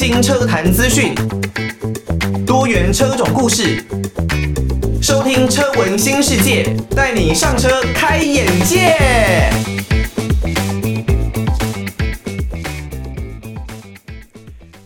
新车坛资讯，多元车种故事，收听车闻新世界，带你上车开眼界。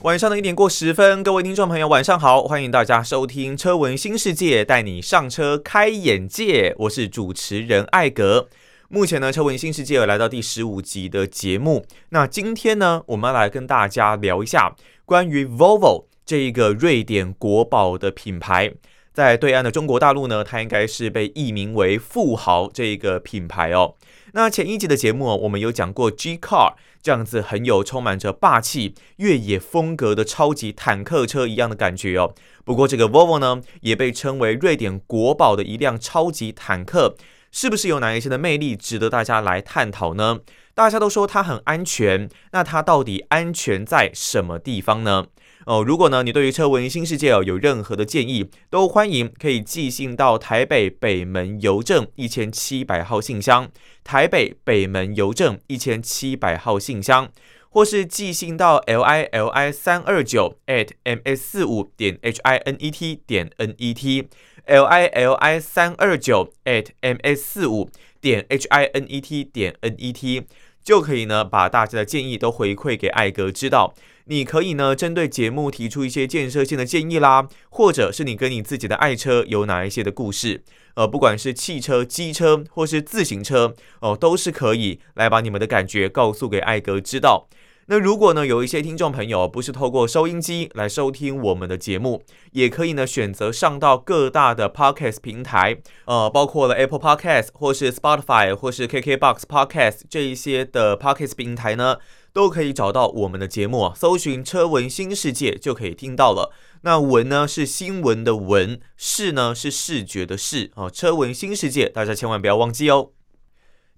晚上的一点过十分，各位听众朋友，晚上好，欢迎大家收听车闻新世界，带你上车开眼界。我是主持人艾格。目前呢，车闻新世界来到第十五集的节目。那今天呢，我们来跟大家聊一下关于 Volvo 这一个瑞典国宝的品牌。在对岸的中国大陆呢，它应该是被译名为富豪这一个品牌哦。那前一集的节目，我们有讲过 G Car 这样子很有充满着霸气越野风格的超级坦克车一样的感觉哦。不过这个 Volvo 呢，也被称为瑞典国宝的一辆超级坦克。是不是有哪一些的魅力值得大家来探讨呢？大家都说它很安全，那它到底安全在什么地方呢？哦，如果呢你对于车文新世界哦有任何的建议，都欢迎可以寄信到台北北门邮政一千七百号信箱，台北北门邮政一千七百号信箱，或是寄信到 l i l i 三二九 at m s 四五点 h i n e t 点 n e t。L i l i 三二九 at m s 四五点 h i n e t 点 n e t 就可以呢，把大家的建议都回馈给艾格知道。你可以呢，针对节目提出一些建设性的建议啦，或者是你跟你自己的爱车有哪一些的故事，呃，不管是汽车、机车或是自行车哦，都是可以来把你们的感觉告诉给艾格知道。那如果呢，有一些听众朋友不是透过收音机来收听我们的节目，也可以呢选择上到各大的 Podcast 平台，呃，包括了 Apple Podcast 或是 Spotify 或是 KKBox Podcast 这一些的 Podcast 平台呢，都可以找到我们的节目，搜寻车闻新世界就可以听到了。那闻呢是新闻的闻，视呢是视觉的视，哦，车闻新世界，大家千万不要忘记哦。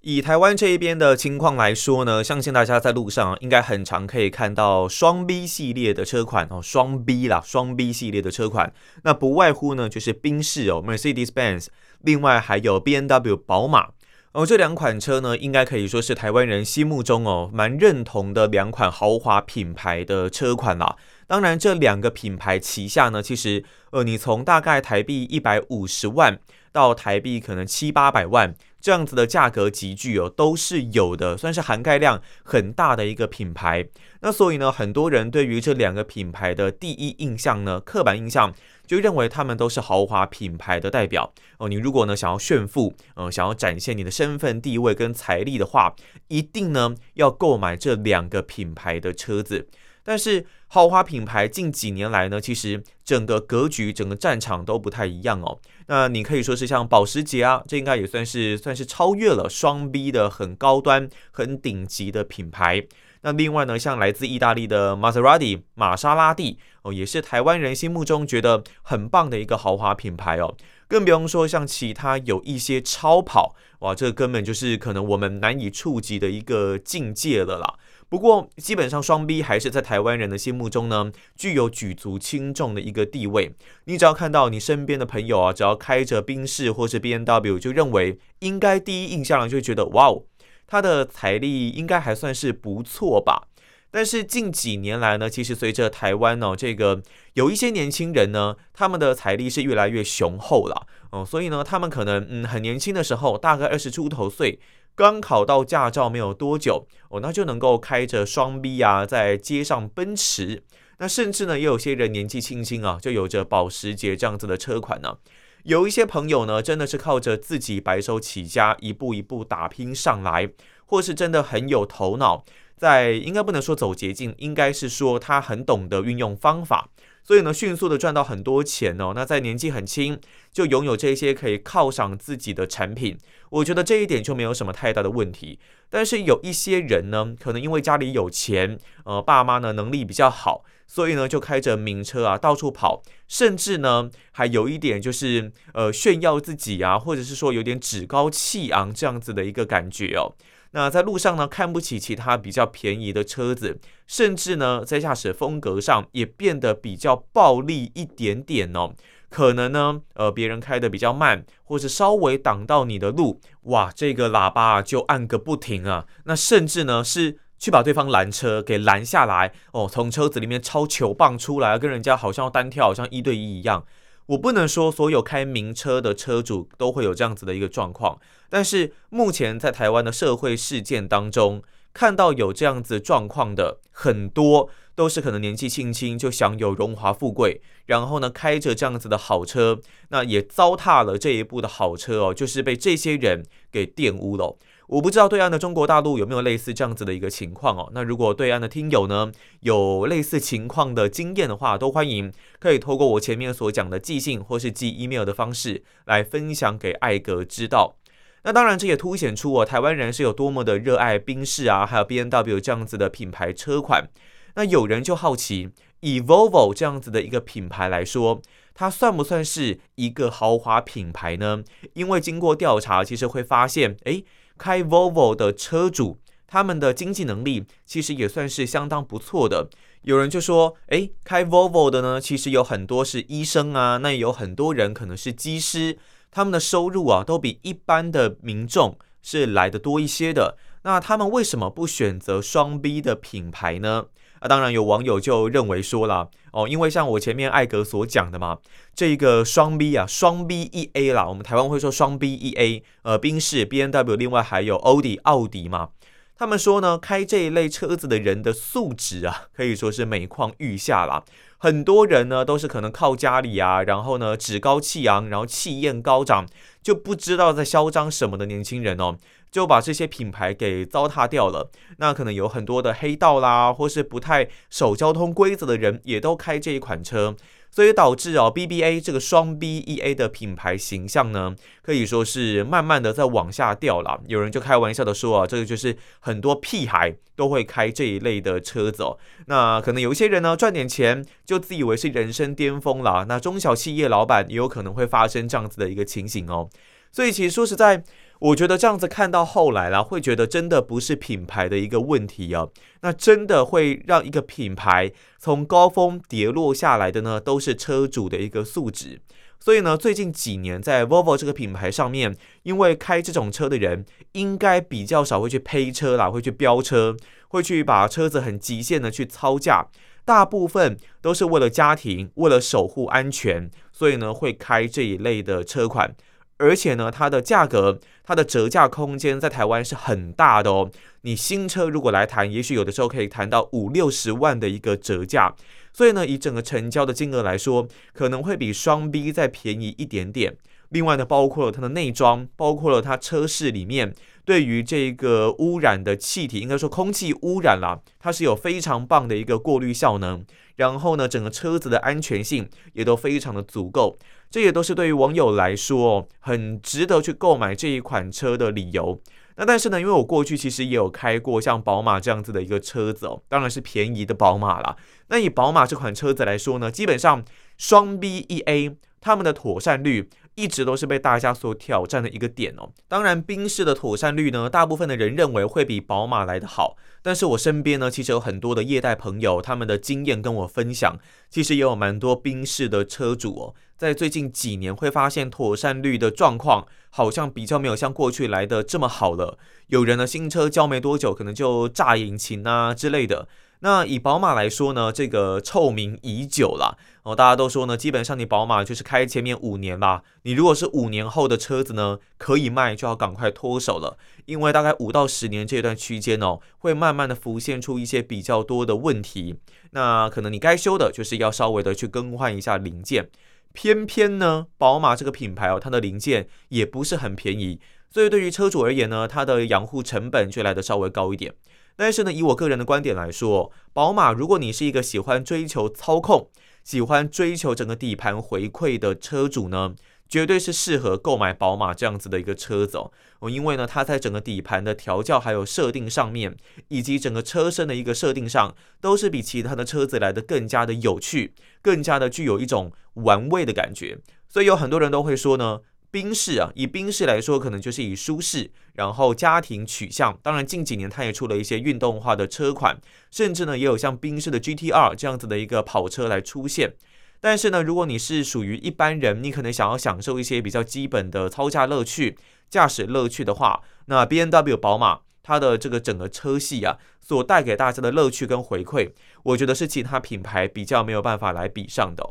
以台湾这一边的情况来说呢，相信大家在路上应该很常可以看到双 B 系列的车款哦，双 B 啦，双 B 系列的车款，那不外乎呢就是宾士哦，Mercedes-Benz，另外还有 BMW 宝马哦，这两款车呢，应该可以说是台湾人心目中哦蛮认同的两款豪华品牌的车款啦。当然，这两个品牌旗下呢，其实呃，你从大概台币一百五十万到台币可能七八百万。这样子的价格级距哦，都是有的，算是涵盖量很大的一个品牌。那所以呢，很多人对于这两个品牌的第一印象呢，刻板印象就认为他们都是豪华品牌的代表哦。你如果呢想要炫富，呃，想要展现你的身份地位跟财力的话，一定呢要购买这两个品牌的车子。但是豪华品牌近几年来呢，其实整个格局、整个战场都不太一样哦。那你可以说是像保时捷啊，这应该也算是算是超越了双 B 的很高端、很顶级的品牌。那另外呢，像来自意大利的玛莎拉蒂、玛莎拉蒂哦，也是台湾人心目中觉得很棒的一个豪华品牌哦。更不用说像其他有一些超跑，哇，这根本就是可能我们难以触及的一个境界了啦。不过，基本上双 B 还是在台湾人的心目中呢，具有举足轻重的一个地位。你只要看到你身边的朋友啊，只要开着宾士或是 B N W，就认为应该第一印象就觉得哇哦，他的财力应该还算是不错吧。但是近几年来呢，其实随着台湾哦，这个有一些年轻人呢，他们的财力是越来越雄厚了哦，所以呢，他们可能嗯很年轻的时候，大概二十出头岁。刚考到驾照没有多久哦，那就能够开着双 B 啊，在街上奔驰。那甚至呢，也有些人年纪轻轻啊，就有着保时捷这样子的车款呢。有一些朋友呢，真的是靠着自己白手起家，一步一步打拼上来，或是真的很有头脑，在应该不能说走捷径，应该是说他很懂得运用方法。所以呢，迅速的赚到很多钱哦。那在年纪很轻就拥有这些可以犒赏自己的产品，我觉得这一点就没有什么太大的问题。但是有一些人呢，可能因为家里有钱，呃，爸妈呢能力比较好，所以呢就开着名车啊到处跑，甚至呢还有一点就是呃炫耀自己啊，或者是说有点趾高气昂这样子的一个感觉哦。那在路上呢，看不起其他比较便宜的车子，甚至呢，在驾驶风格上也变得比较暴力一点点哦。可能呢，呃，别人开得比较慢，或是稍微挡到你的路，哇，这个喇叭就按个不停啊。那甚至呢，是去把对方拦车给拦下来哦，从车子里面抄球棒出来，跟人家好像要单挑，好像一对一一样。我不能说所有开名车的车主都会有这样子的一个状况，但是目前在台湾的社会事件当中，看到有这样子状况的很多，都是可能年纪轻轻就享有荣华富贵，然后呢开着这样子的好车，那也糟蹋了这一部的好车哦，就是被这些人给玷污了。我不知道对岸的中国大陆有没有类似这样子的一个情况哦。那如果对岸的听友呢有类似情况的经验的话，都欢迎可以透过我前面所讲的寄信或是寄 email 的方式来分享给艾格知道。那当然这也凸显出我台湾人是有多么的热爱宾士啊，还有 B N W 这样子的品牌车款。那有人就好奇，以 Volvo 这样子的一个品牌来说，它算不算是一个豪华品牌呢？因为经过调查，其实会发现，诶。开 Volvo 的车主，他们的经济能力其实也算是相当不错的。有人就说：“诶，开 Volvo 的呢，其实有很多是医生啊，那也有很多人可能是机师，他们的收入啊，都比一般的民众是来的多一些的。那他们为什么不选择双 B 的品牌呢？”啊，当然有网友就认为说了哦，因为像我前面艾格所讲的嘛，这个双 B 啊，双 B 一 A 啦，我们台湾会说双 B 一 A，呃，宾士、B N W，另外还有欧迪、奥迪嘛，他们说呢，开这一类车子的人的素质啊，可以说是每况愈下啦。很多人呢都是可能靠家里啊，然后呢趾高气扬，然后气焰高涨，就不知道在嚣张什么的年轻人哦。就把这些品牌给糟蹋掉了。那可能有很多的黑道啦，或是不太守交通规则的人，也都开这一款车，所以导致哦，BBA 这个双 B E A 的品牌形象呢，可以说是慢慢的在往下掉了。有人就开玩笑的说啊，这个就是很多屁孩都会开这一类的车子哦。那可能有一些人呢，赚点钱就自以为是人生巅峰了。那中小企业老板也有可能会发生这样子的一个情形哦。所以其实说实在。我觉得这样子看到后来啦，会觉得真的不是品牌的一个问题啊，那真的会让一个品牌从高峰跌落下来的呢，都是车主的一个素质。所以呢，最近几年在 Volvo 这个品牌上面，因为开这种车的人应该比较少会去呸车啦，会去飙车，会去把车子很极限的去操驾，大部分都是为了家庭，为了守护安全，所以呢会开这一类的车款。而且呢，它的价格，它的折价空间在台湾是很大的哦。你新车如果来谈，也许有的时候可以谈到五六十万的一个折价。所以呢，以整个成交的金额来说，可能会比双 B 再便宜一点点。另外呢，包括了它的内装，包括了它车室里面对于这个污染的气体，应该说空气污染啦，它是有非常棒的一个过滤效能。然后呢，整个车子的安全性也都非常的足够。这也都是对于网友来说哦很值得去购买这一款车的理由。那但是呢，因为我过去其实也有开过像宝马这样子的一个车子哦，当然是便宜的宝马啦。那以宝马这款车子来说呢，基本上双 B E A 他们的妥善率一直都是被大家所挑战的一个点哦。当然，宾士的妥善率呢，大部分的人认为会比宝马来得好。但是我身边呢，其实有很多的业代朋友，他们的经验跟我分享，其实也有蛮多宾士的车主哦。在最近几年，会发现妥善率的状况好像比较没有像过去来的这么好了。有人的新车交没多久，可能就炸引擎啊之类的。那以宝马来说呢，这个臭名已久了哦。大家都说呢，基本上你宝马就是开前面五年吧，你如果是五年后的车子呢，可以卖就要赶快脱手了，因为大概五到十年这段区间哦，会慢慢的浮现出一些比较多的问题。那可能你该修的就是要稍微的去更换一下零件。偏偏呢，宝马这个品牌哦，它的零件也不是很便宜，所以对于车主而言呢，它的养护成本就来得稍微高一点。但是呢，以我个人的观点来说，宝马如果你是一个喜欢追求操控、喜欢追求整个底盘回馈的车主呢，绝对是适合购买宝马这样子的一个车子哦。因为呢，它在整个底盘的调教还有设定上面，以及整个车身的一个设定上，都是比其他的车子来得更加的有趣，更加的具有一种玩味的感觉。所以有很多人都会说呢，宾士啊，以宾士来说，可能就是以舒适，然后家庭取向。当然近几年它也出了一些运动化的车款，甚至呢也有像宾士的 GTR 这样子的一个跑车来出现。但是呢，如果你是属于一般人，你可能想要享受一些比较基本的操驾乐趣、驾驶乐趣的话，那 BMW 宝马它的这个整个车系啊，所带给大家的乐趣跟回馈，我觉得是其他品牌比较没有办法来比上的。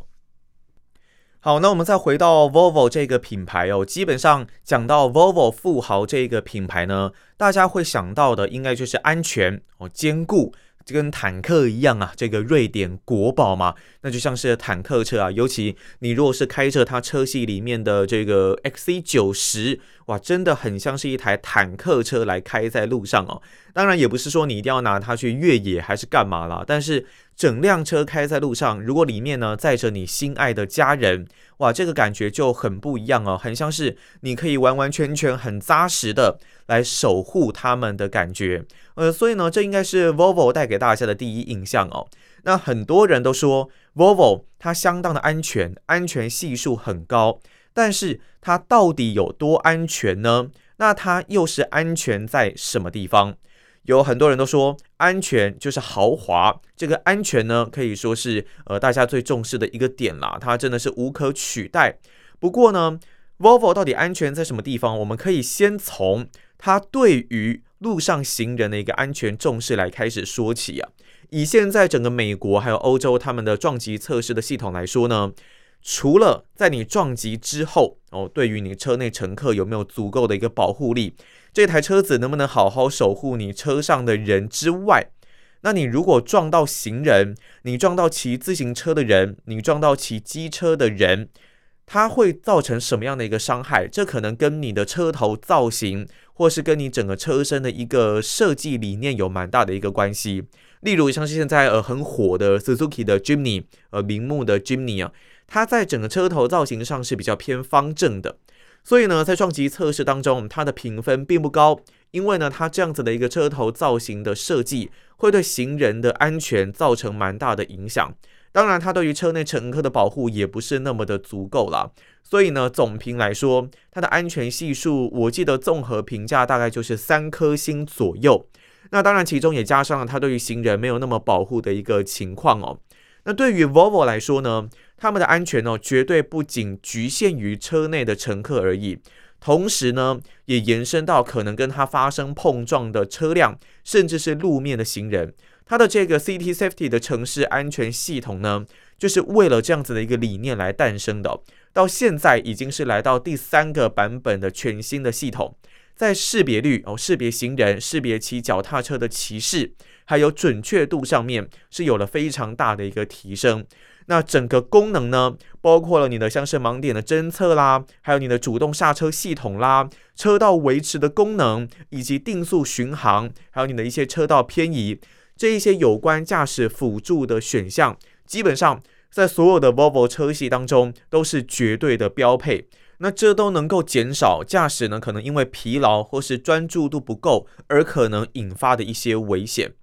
好，那我们再回到 Volvo 这个品牌哦，基本上讲到 Volvo 富豪这个品牌呢，大家会想到的应该就是安全哦，坚固。就跟坦克一样啊，这个瑞典国宝嘛，那就像是坦克车啊。尤其你如果是开着它车系里面的这个 XC90，哇，真的很像是一台坦克车来开在路上哦。当然也不是说你一定要拿它去越野还是干嘛啦，但是整辆车开在路上，如果里面呢载着你心爱的家人，哇，这个感觉就很不一样哦，很像是你可以完完全全很扎实的来守护他们的感觉。呃，所以呢，这应该是 Volvo 带给大家的第一印象哦。那很多人都说 Volvo 它相当的安全，安全系数很高，但是它到底有多安全呢？那它又是安全在什么地方？有很多人都说安全就是豪华，这个安全呢可以说是呃大家最重视的一个点啦，它真的是无可取代。不过呢，Volvo 到底安全在什么地方？我们可以先从它对于路上行人的一个安全重视来开始说起啊，以现在整个美国还有欧洲他们的撞击测试的系统来说呢，除了在你撞击之后哦，对于你车内乘客有没有足够的一个保护力，这台车子能不能好好守护你车上的人之外，那你如果撞到行人，你撞到骑自行车的人，你撞到骑机车的人，它会造成什么样的一个伤害？这可能跟你的车头造型，或是跟你整个车身的一个设计理念有蛮大的一个关系。例如像是现在呃很火的 Suzuki 的 Jimny，呃铃木的 Jimny 啊，它在整个车头造型上是比较偏方正的，所以呢，在撞击测试当中，它的评分并不高，因为呢，它这样子的一个车头造型的设计，会对行人的安全造成蛮大的影响。当然，它对于车内乘客的保护也不是那么的足够了，所以呢，总评来说，它的安全系数，我记得综合评价大概就是三颗星左右。那当然，其中也加上了它对于行人没有那么保护的一个情况哦。那对于 Volvo 来说呢，他们的安全哦，绝对不仅局限于车内的乘客而已，同时呢，也延伸到可能跟它发生碰撞的车辆，甚至是路面的行人。它的这个 City Safety 的城市安全系统呢，就是为了这样子的一个理念来诞生的。到现在已经是来到第三个版本的全新的系统，在识别率哦，识别行人、识别骑脚踏车的骑士，还有准确度上面是有了非常大的一个提升。那整个功能呢，包括了你的像是盲点的侦测啦，还有你的主动刹车系统啦，车道维持的功能，以及定速巡航，还有你的一些车道偏移。这一些有关驾驶辅助的选项，基本上在所有的 Volvo 车系当中都是绝对的标配。那这都能够减少驾驶呢可能因为疲劳或是专注度不够而可能引发的一些危险。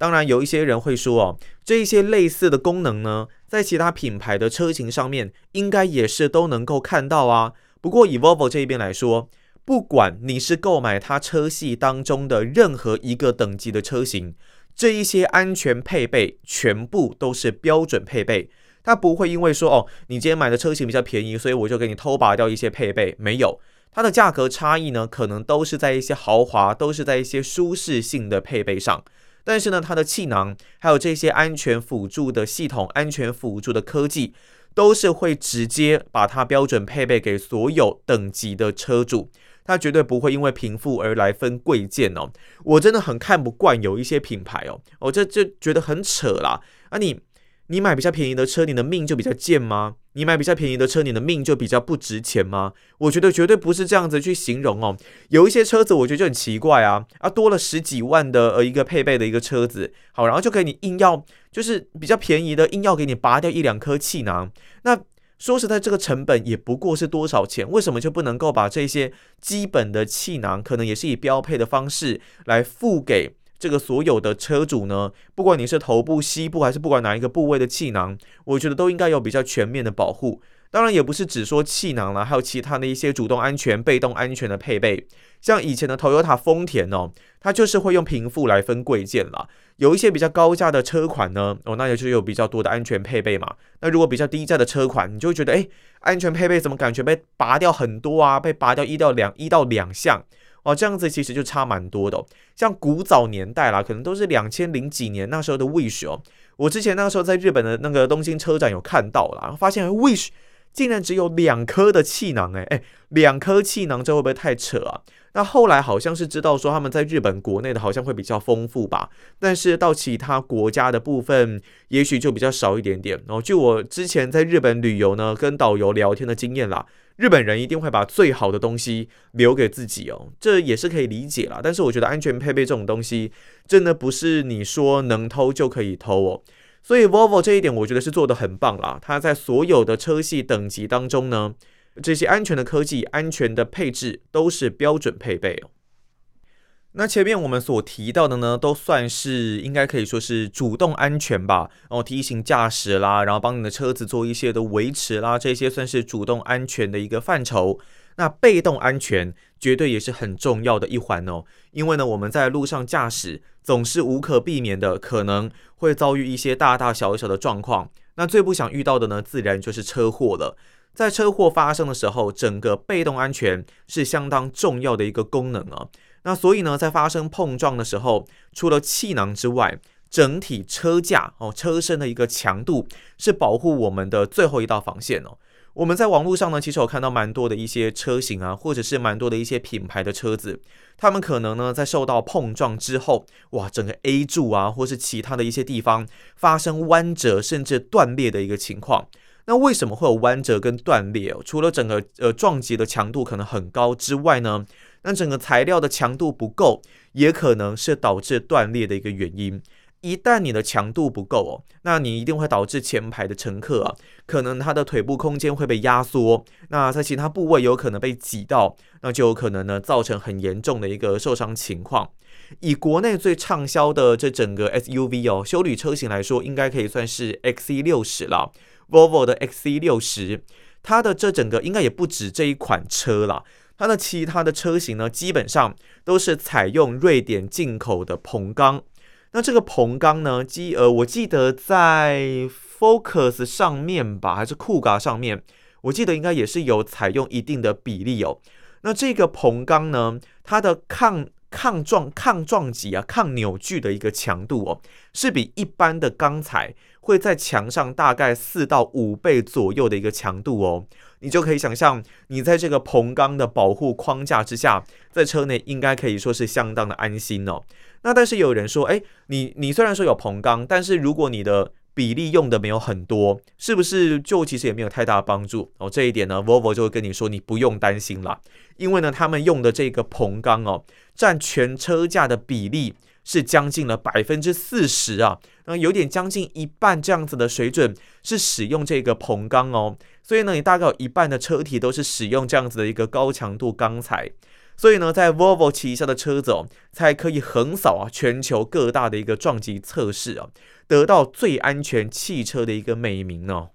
当然，有一些人会说哦，这一些类似的功能呢，在其他品牌的车型上面应该也是都能够看到啊。不过以 Volvo 这一边来说，不管你是购买它车系当中的任何一个等级的车型。这一些安全配备全部都是标准配备，它不会因为说哦，你今天买的车型比较便宜，所以我就给你偷拔掉一些配备。没有，它的价格差异呢，可能都是在一些豪华，都是在一些舒适性的配备上。但是呢，它的气囊还有这些安全辅助的系统、安全辅助的科技，都是会直接把它标准配备给所有等级的车主。它绝对不会因为贫富而来分贵贱哦，我真的很看不惯有一些品牌哦，我这就觉得很扯啦。啊，你你买比较便宜的车，你的命就比较贱吗？你买比较便宜的车，你的命就比较不值钱吗？我觉得绝对不是这样子去形容哦。有一些车子，我觉得就很奇怪啊啊，多了十几万的呃一个配备的一个车子，好，然后就给你硬要就是比较便宜的硬要给你拔掉一两颗气囊，那。说实在，这个成本也不过是多少钱？为什么就不能够把这些基本的气囊，可能也是以标配的方式来付给这个所有的车主呢？不管你是头部、膝部，还是不管哪一个部位的气囊，我觉得都应该有比较全面的保护。当然，也不是只说气囊啦，还有其他的一些主动安全、被动安全的配备。像以前的 Toyota 丰田哦，它就是会用贫富来分贵贱啦。有一些比较高价的车款呢，哦，那也就有比较多的安全配备嘛。那如果比较低价的车款，你就会觉得，哎，安全配备怎么感觉被拔掉很多啊？被拔掉一到两一到两项，哦，这样子其实就差蛮多的。像古早年代啦，可能都是两千零几年那时候的 Wish 哦。我之前那个时候在日本的那个东京车展有看到啦，发现 Wish 竟然只有两颗的气囊诶，诶，两颗气囊这会不会太扯啊？那后来好像是知道说他们在日本国内的好像会比较丰富吧，但是到其他国家的部分也许就比较少一点点。然后据我之前在日本旅游呢，跟导游聊天的经验啦。日本人一定会把最好的东西留给自己哦，这也是可以理解啦。但是我觉得安全配备这种东西，真的不是你说能偷就可以偷哦。所以 Volvo 这一点我觉得是做的很棒啦。它在所有的车系等级当中呢，这些安全的科技、安全的配置都是标准配备哦。那前面我们所提到的呢，都算是应该可以说是主动安全吧，然后提醒驾驶啦，然后帮你的车子做一些的维持啦，这些算是主动安全的一个范畴。那被动安全绝对也是很重要的一环哦，因为呢，我们在路上驾驶总是无可避免的可能会遭遇一些大大小小的状况。那最不想遇到的呢，自然就是车祸了。在车祸发生的时候，整个被动安全是相当重要的一个功能啊。那所以呢，在发生碰撞的时候，除了气囊之外，整体车架哦，车身的一个强度是保护我们的最后一道防线哦。我们在网络上呢，其实有看到蛮多的一些车型啊，或者是蛮多的一些品牌的车子，他们可能呢在受到碰撞之后，哇，整个 A 柱啊，或是其他的一些地方发生弯折甚至断裂的一个情况。那为什么会有弯折跟断裂哦？除了整个呃撞击的强度可能很高之外呢？那整个材料的强度不够，也可能是导致断裂的一个原因。一旦你的强度不够哦，那你一定会导致前排的乘客啊，可能他的腿部空间会被压缩，那在其他部位有可能被挤到，那就有可能呢造成很严重的一个受伤情况。以国内最畅销的这整个 SUV 哦，休旅车型来说，应该可以算是 XC60 了，Volvo 的 XC60，它的这整个应该也不止这一款车了。它的其他的车型呢，基本上都是采用瑞典进口的硼钢。那这个硼钢呢，记呃，我记得在 Focus 上面吧，还是酷咖上面，我记得应该也是有采用一定的比例哦。那这个硼钢呢，它的抗抗撞、抗撞击啊、抗扭矩的一个强度哦，是比一般的钢材会在强上大概四到五倍左右的一个强度哦。你就可以想象，你在这个硼钢的保护框架之下，在车内应该可以说是相当的安心哦。那但是有人说，哎，你你虽然说有硼钢，但是如果你的比例用的没有很多，是不是就其实也没有太大的帮助哦？这一点呢，Volvo 就会跟你说，你不用担心啦，因为呢，他们用的这个硼钢哦，占全车架的比例是将近了百分之四十啊，那有点将近一半这样子的水准是使用这个硼钢哦。所以呢，你大概有一半的车体都是使用这样子的一个高强度钢材，所以呢，在 Volvo 旗下的车子哦，才可以横扫啊全球各大的一个撞击测试啊，得到最安全汽车的一个美名哦。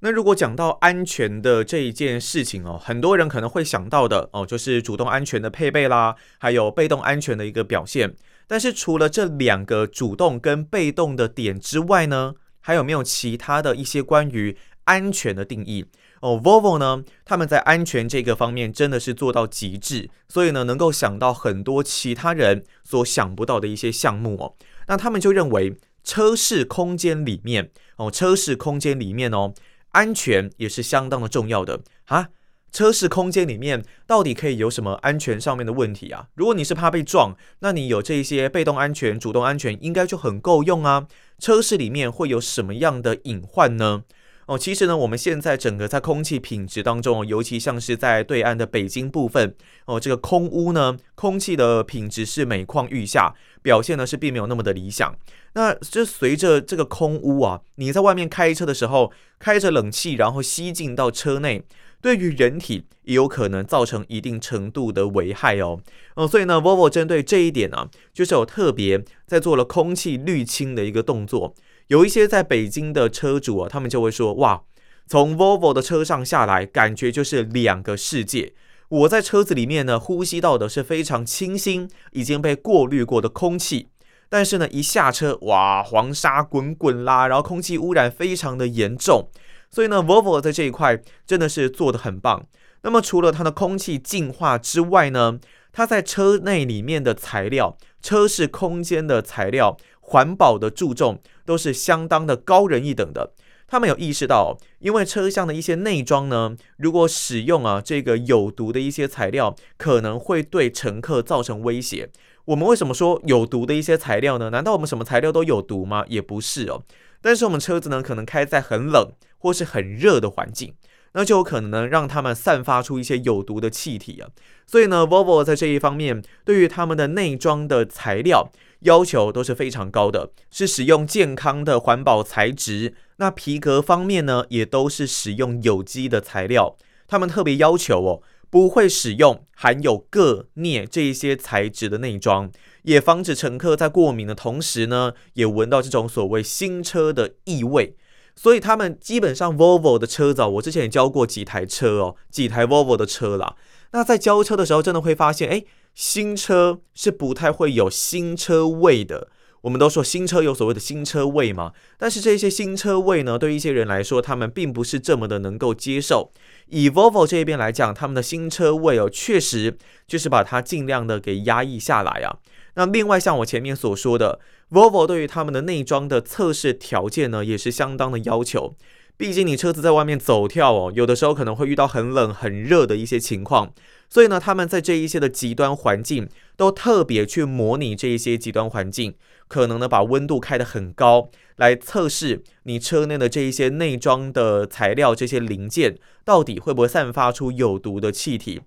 那如果讲到安全的这一件事情哦，很多人可能会想到的哦，就是主动安全的配备啦，还有被动安全的一个表现。但是除了这两个主动跟被动的点之外呢，还有没有其他的一些关于安全的定义哦，Volvo 呢，他们在安全这个方面真的是做到极致，所以呢，能够想到很多其他人所想不到的一些项目哦。那他们就认为车室空间里面哦，车室空间里面哦，安全也是相当的重要的啊。车室空间里面到底可以有什么安全上面的问题啊？如果你是怕被撞，那你有这些被动安全、主动安全应该就很够用啊。车室里面会有什么样的隐患呢？哦，其实呢，我们现在整个在空气品质当中，尤其像是在对岸的北京部分，哦，这个空污呢，空气的品质是每况愈下，表现呢是并没有那么的理想。那这随着这个空污啊，你在外面开车的时候，开着冷气，然后吸进到车内，对于人体也有可能造成一定程度的危害哦。哦，所以呢，Volvo 针对这一点呢，就是有特别在做了空气滤清的一个动作。有一些在北京的车主啊，他们就会说：“哇，从 Volvo 的车上下来，感觉就是两个世界。我在车子里面呢，呼吸到的是非常清新、已经被过滤过的空气，但是呢，一下车，哇，黄沙滚滚啦，然后空气污染非常的严重。所以呢，Volvo 在这一块真的是做得很棒。那么除了它的空气净化之外呢，它在车内里面的材料、车室空间的材料、环保的注重都是相当的高人一等的。他们有意识到，因为车厢的一些内装呢，如果使用啊这个有毒的一些材料，可能会对乘客造成威胁。我们为什么说有毒的一些材料呢？难道我们什么材料都有毒吗？也不是哦。但是我们车子呢，可能开在很冷或是很热的环境，那就有可能呢让他们散发出一些有毒的气体啊。所以呢，Volvo 在这一方面对于他们的内装的材料要求都是非常高的，是使用健康的环保材质。那皮革方面呢，也都是使用有机的材料。他们特别要求哦。不会使用含有铬、镍这一些材质的内装，也防止乘客在过敏的同时呢，也闻到这种所谓新车的异味。所以他们基本上 Volvo 的车子哦，我之前也交过几台车哦，几台 Volvo 的车啦。那在交车的时候，真的会发现，哎，新车是不太会有新车味的。我们都说新车有所谓的新车味嘛，但是这些新车味呢，对一些人来说，他们并不是这么的能够接受。以 Volvo 这边来讲，他们的新车味哦，确实就是把它尽量的给压抑下来啊。那另外像我前面所说的，Volvo 对于他们的内装的测试条件呢，也是相当的要求。毕竟你车子在外面走跳哦，有的时候可能会遇到很冷很热的一些情况。所以呢，他们在这一些的极端环境都特别去模拟这一些极端环境，可能呢把温度开得很高，来测试你车内的这一些内装的材料，这些零件到底会不会散发出有毒的气体，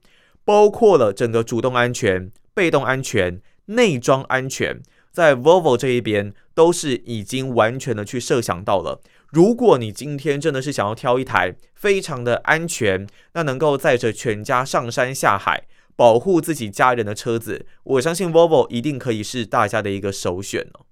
包括了整个主动安全、被动安全、内装安全，在 Volvo 这一边都是已经完全的去设想到了。如果你今天真的是想要挑一台非常的安全，那能够载着全家上山下海，保护自己家人的车子，我相信 Volvo 一定可以是大家的一个首选哦。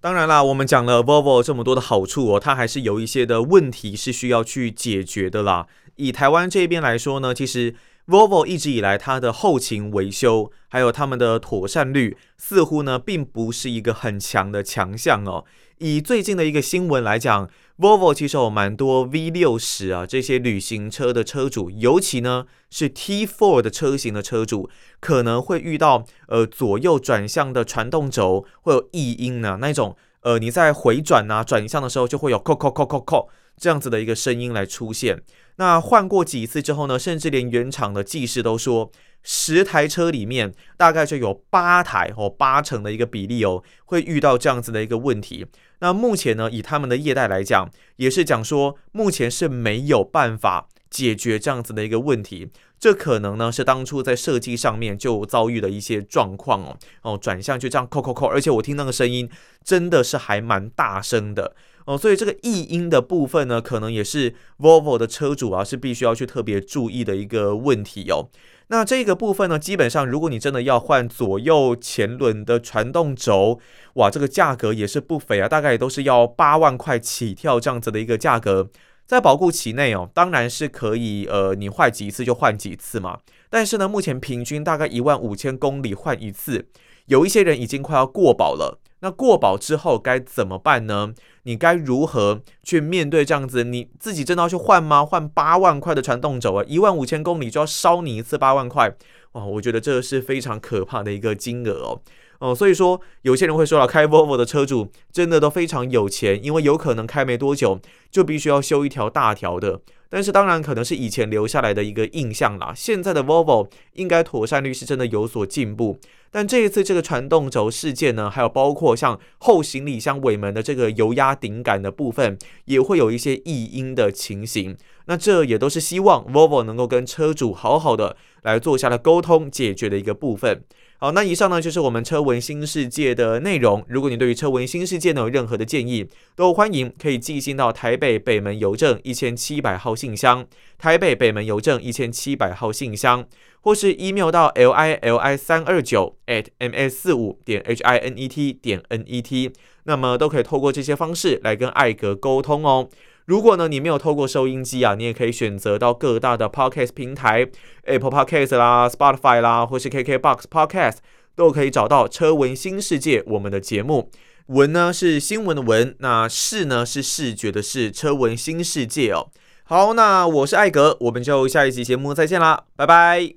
当然啦，我们讲了 Volvo 这么多的好处哦，它还是有一些的问题是需要去解决的啦。以台湾这边来说呢，其实 Volvo 一直以来它的后勤维修还有他们的妥善率，似乎呢并不是一个很强的强项哦。以最近的一个新闻来讲，Volvo 其实有蛮多 V 六十啊这些旅行车的车主，尤其呢是 T4 的车型的车主，可能会遇到呃左右转向的传动轴会有异音呢，那种呃你在回转啊转向的时候就会有扣扣扣扣扣这样子的一个声音来出现。那换过几次之后呢，甚至连原厂的技师都说。十台车里面大概就有八台哦，八成的一个比例哦，会遇到这样子的一个问题。那目前呢，以他们的业代来讲，也是讲说目前是没有办法解决这样子的一个问题。这可能呢是当初在设计上面就遭遇的一些状况哦哦，转向就这样扣扣扣，而且我听那个声音真的是还蛮大声的哦，所以这个异音的部分呢，可能也是 Volvo 的车主啊是必须要去特别注意的一个问题哦。那这个部分呢，基本上如果你真的要换左右前轮的传动轴，哇，这个价格也是不菲啊，大概也都是要八万块起跳这样子的一个价格。在保固期内哦，当然是可以，呃，你坏几次就换几次嘛。但是呢，目前平均大概一万五千公里换一次，有一些人已经快要过保了。那过保之后该怎么办呢？你该如何去面对这样子？你自己真的要去换吗？换八万块的传动轴啊，一万五千公里就要烧你一次八万块，哇！我觉得这是非常可怕的一个金额哦。哦，所以说有些人会说了，开 Volvo 的车主真的都非常有钱，因为有可能开没多久就必须要修一条大条的。但是当然可能是以前留下来的一个印象啦，现在的 Volvo 应该妥善率是真的有所进步。但这一次这个传动轴事件呢，还有包括像后行李箱尾门的这个油压顶杆的部分，也会有一些异音的情形。那这也都是希望 Volvo 能够跟车主好好的来做下来沟通解决的一个部分。好，那以上呢就是我们车闻新世界的内容。如果你对于车闻新世界呢有任何的建议，都欢迎可以寄信到台北北门邮政一千七百号信箱，台北北门邮政一千七百号信箱，或是 email 到 l i l i 三二九 at m s 四五点 h i n e t 点 n e t，那么都可以透过这些方式来跟艾格沟通哦。如果呢，你没有透过收音机啊，你也可以选择到各大的 Podcast 平台，Apple Podcast 啦、Spotify 啦，或是 KKBox Podcast，都可以找到《车闻新世界》我们的节目。闻呢是新闻的闻，那视呢是视觉的视，车闻新世界哦。好，那我是艾格，我们就下一集节目再见啦，拜拜。